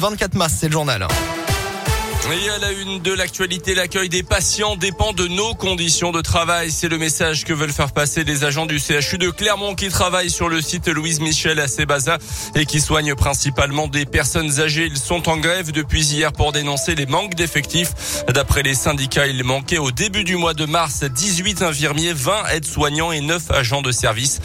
24 mars, c'est le journal. Et à la une de l'actualité, l'accueil des patients dépend de nos conditions de travail. C'est le message que veulent faire passer les agents du CHU de Clermont qui travaillent sur le site Louise Michel à Sébaza et qui soignent principalement des personnes âgées. Ils sont en grève depuis hier pour dénoncer les manques d'effectifs. D'après les syndicats, il manquait au début du mois de mars 18 infirmiers, 20 aides-soignants et 9 agents de service.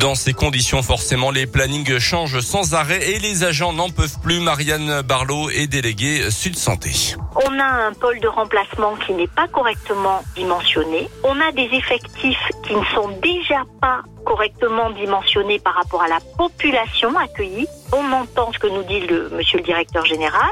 Dans ces conditions, forcément, les plannings changent sans arrêt et les agents n'en peuvent plus. Marianne Barlow est déléguée Sud Santé. On a un pôle de remplacement qui n'est pas correctement dimensionné. On a des effectifs qui ne sont déjà pas correctement dimensionnés par rapport à la population accueillie. On entend ce que nous dit le monsieur le directeur général,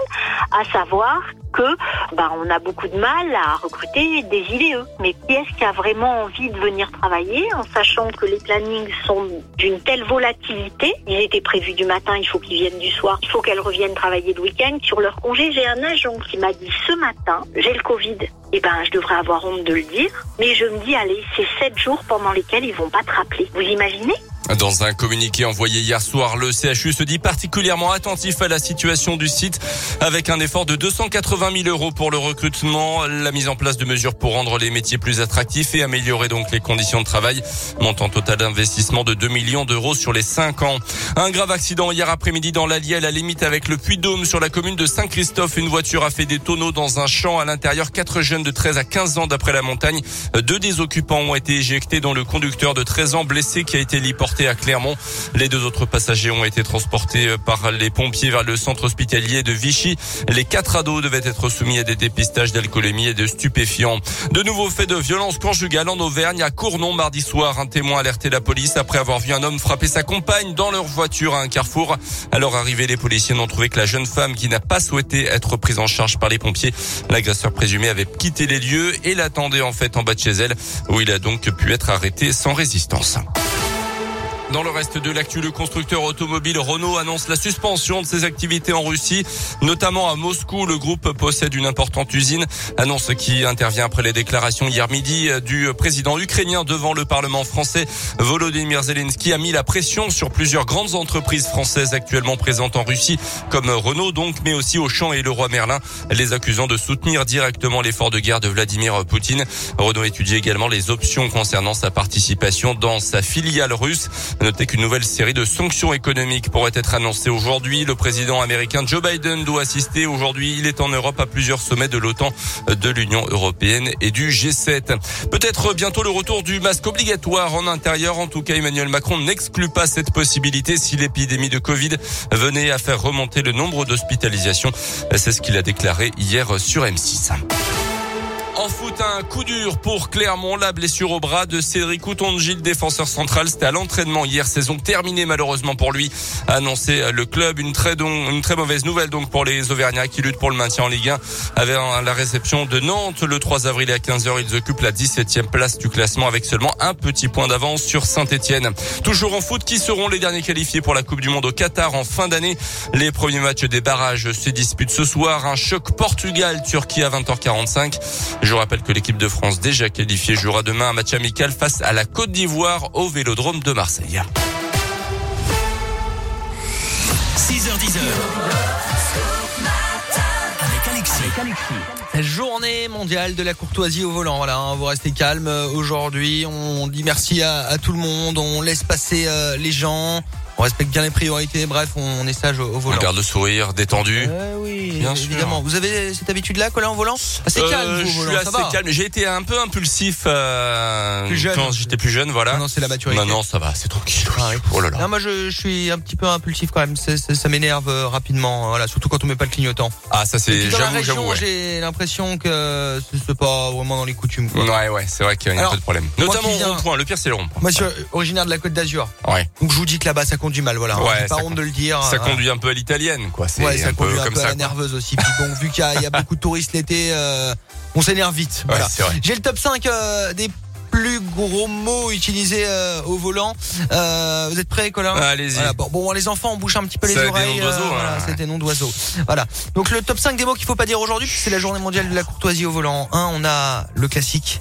à savoir que bah, on a beaucoup de mal à recruter des IVE. Mais qui est-ce qui a vraiment envie de venir travailler en sachant que les plannings sont d'une telle volatilité? Ils étaient prévus du matin, il faut qu'ils viennent du soir, il faut qu'elles reviennent travailler le week-end. Sur leur congé, j'ai un agent qui m'a dit ce matin, j'ai le Covid. Eh ben, je devrais avoir honte de le dire, mais je me dis, allez, c'est sept jours pendant lesquels ils vont pas te rappeler. Vous imaginez? Dans un communiqué envoyé hier soir, le CHU se dit particulièrement attentif à la situation du site avec un effort de 280 000 euros pour le recrutement, la mise en place de mesures pour rendre les métiers plus attractifs et améliorer donc les conditions de travail. Montant total d'investissement de 2 millions d'euros sur les 5 ans. Un grave accident hier après-midi dans l'Allier à la limite avec le Puy-Dôme sur la commune de Saint-Christophe. Une voiture a fait des tonneaux dans un champ à l'intérieur. Quatre jeunes de 13 à 15 ans d'après la montagne. Deux des occupants ont été éjectés dont le conducteur de 13 ans blessé qui a été à Clermont. Les deux autres passagers ont été transportés euh, par les pompiers vers le centre hospitalier de Vichy. Les quatre ados devaient être soumis à des dépistages d'alcoolémie et de stupéfiants. De nouveaux faits de violence conjugale en Auvergne à Cournon mardi soir. Un témoin a alerté la police après avoir vu un homme frapper sa compagne dans leur voiture à un carrefour. Alors arrivé, les policiers n'ont trouvé que la jeune femme qui n'a pas souhaité être prise en charge par les pompiers. L'agresseur présumé avait quitté les lieux et l'attendait en fait en bas de chez elle où il a donc pu être arrêté sans résistance. Dans le reste de l'actu, le constructeur automobile Renault annonce la suspension de ses activités en Russie, notamment à Moscou. Le groupe possède une importante usine, annonce qui intervient après les déclarations hier midi du président ukrainien devant le Parlement français. Volodymyr Zelensky a mis la pression sur plusieurs grandes entreprises françaises actuellement présentes en Russie, comme Renault donc, mais aussi Auchan et le Roi Merlin, les accusant de soutenir directement l'effort de guerre de Vladimir Poutine. Renault étudie également les options concernant sa participation dans sa filiale russe. Notez qu'une nouvelle série de sanctions économiques pourrait être annoncée aujourd'hui. Le président américain Joe Biden doit assister aujourd'hui. Il est en Europe à plusieurs sommets de l'OTAN, de l'Union européenne et du G7. Peut-être bientôt le retour du masque obligatoire en intérieur. En tout cas, Emmanuel Macron n'exclut pas cette possibilité si l'épidémie de Covid venait à faire remonter le nombre d'hospitalisations. C'est ce qu'il a déclaré hier sur M6. En foot, un coup dur pour Clermont. La blessure au bras de Cédric le défenseur central. C'était à l'entraînement hier. Saison terminée malheureusement pour lui. Annoncé le club. Une très, une très mauvaise nouvelle donc pour les Auvergnats qui luttent pour le maintien en Ligue 1. Avec la réception de Nantes le 3 avril à 15h. Ils occupent la 17e place du classement avec seulement un petit point d'avance sur Saint-Etienne. Toujours en foot, qui seront les derniers qualifiés pour la Coupe du Monde au Qatar en fin d'année? Les premiers matchs des barrages se disputent ce soir. Un choc Portugal-Turquie à 20h45. Je rappelle que l'équipe de France déjà qualifiée jouera demain un match amical face à la Côte d'Ivoire au Vélodrome de Marseille. 6h10 avec Alexis. Journée mondiale de la courtoisie au volant. Voilà, hein, vous restez calme aujourd'hui. On dit merci à, à, tout le monde. On laisse passer euh, les gens. On respecte bien les priorités. Bref, on est sage au, au volant. On garde le sourire, détendu. Euh, oui, Bien évidemment. sûr. Vous avez cette habitude-là, Colin, au volant Assez Euh, calme, vous, je volant. suis assez va. calme. J'ai été un peu impulsif euh, Plus jeune. quand j'étais plus jeune, voilà. Non, non, c'est la maturité. Maintenant, ça va, c'est tranquille. Ah oui. Oh là là. Non, moi je, je suis un petit peu impulsif quand même. Ça m'énerve euh, rapidement. Voilà, surtout quand on met pas le clignotant. Ah, ça c'est, j'avoue, j'avoue. Ouais. j'ai l'impression que c'est c'est pas vraiment dans les coutumes. Quoi. ouais, ouais, c'est vrai qu'il y a un Alors, peu de problème. Notamment au rond-point. Le pire, c'est le rond-point. Moi, je suis originaire de la Côte d'Azur. Ouais. Donc je vous dis que là-bas, ça conduit mal. Voilà. Ouais, pas honte de le dire. Ça conduit un peu à l'italienne, quoi. C'est Ouais, ça un peu conduit un comme ça. Nerveuse aussi. Puis bon, vu qu'il y, a- il y a beaucoup de touristes l'été, euh, on s'énerve vite. Voilà. Ouais. J'ai le top 5 euh, des plus gros mots utilisés euh, au volant. Euh, vous êtes prêts, Colin? Allez-y. Voilà, bon, bon, les enfants, on bouche un petit peu les oreilles. voilà, des noms d'oiseaux. Voilà. Donc le top 5 des mots qu'il faut pas dire aujourd'hui, c'est la journée mondiale de la courtoisie au volant. 1, on a le classique.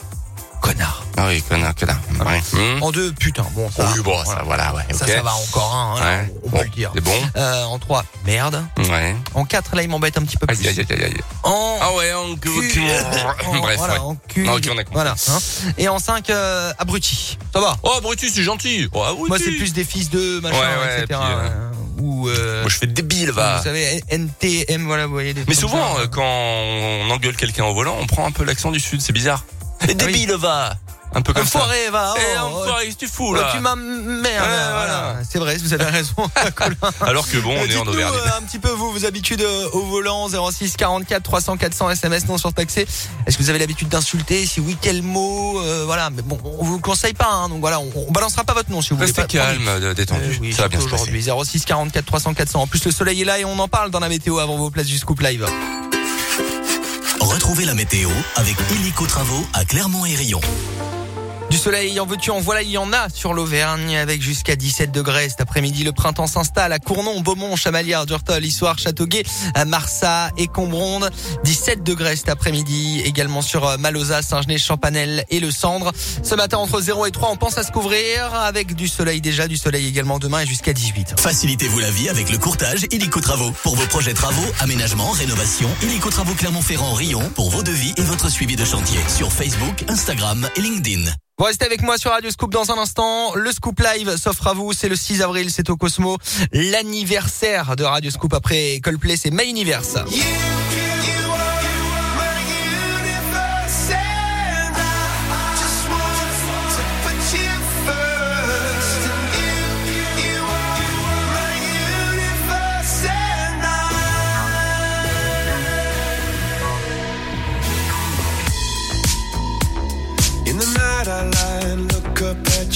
Connard. Ah oui, connard, connard. Ouais. Hmm. En deux, putain. Bon, ça. Oui, bon, ça, voilà, ouais. Ça, va encore, hein, là, Ouais. on peut Bon, le dire. C'est bon. Euh, en 3, merde. Ouais. En 4, là, il m'embête un petit peu plus. Aïe, aïe, aïe, aïe. En Ah ouais, on... cul- Bref, voilà, ouais. en cul. Ah, ok, on a compris. Voilà. hein. Et en 5, abruti. Ça va. Oh, Brutus, c'est gentil. Oh, ah Moi, c'est plus des fils de machin, Ouais, etc. puis, euh, euh, Ou, euh, Moi, je fais débile, va. vous savez, NTM, voilà, vous voyez des Mais souvent, ça. euh, quand on engueule quelqu'un au volant, on prend un peu l'accent du sud, c'est bizarre. Et débile, va. Un peu comme ça. Enfoiré, va. Eh, oh, enfoiré, qu'est-ce que tu fous, oh, là tu m'as merde. Voilà. C'est vrai, vous avez raison. Alors que bon, on est en Auvergne. euh, un petit peu vous, vos habitudes euh, au volant 06 44 300 400 SMS non surtaxé. Est-ce que vous avez l'habitude d'insulter Si oui, quel mot Euh, Voilà, mais bon, on vous le conseille pas. Hein, donc voilà, on, on balancera pas votre nom si vous Restez voulez. pas- calme, euh, détendu. Euh, oui, ça va bien aujourd'hui. 06 44 300 400. En plus, le soleil est là et on en parle dans la météo avant vos places du Scoop Live. Retrouvez la météo avec Illico Travaux à Clermont et Rion. Du soleil, en veux-tu, en voilà, il y en a sur l'Auvergne avec jusqu'à 17 degrés. Cet après-midi, le printemps s'installe à Cournon, Beaumont, Chamalières, Durtol, Issoire, Châteauguay, à Marsat et Combronde. 17 degrés cet après-midi, également sur euh, Malosa, Saint-Genès, Champanel et le Cendre. Ce matin, entre 0 et 3, on pense à se couvrir avec du soleil déjà, du soleil également demain et jusqu'à 18. Facilitez-vous la vie avec le courtage Illico Travaux. Pour vos projets travaux, aménagement, rénovation, Illico Travaux Clermont-Ferrand Rion pour vos devis et votre suivi de chantier sur Facebook, Instagram et LinkedIn. Vous restez avec moi sur Radio Scoop dans un instant. Le Scoop Live s'offre à vous. C'est le 6 avril, c'est au Cosmo. L'anniversaire de Radio Scoop après Coldplay, c'est My Universe.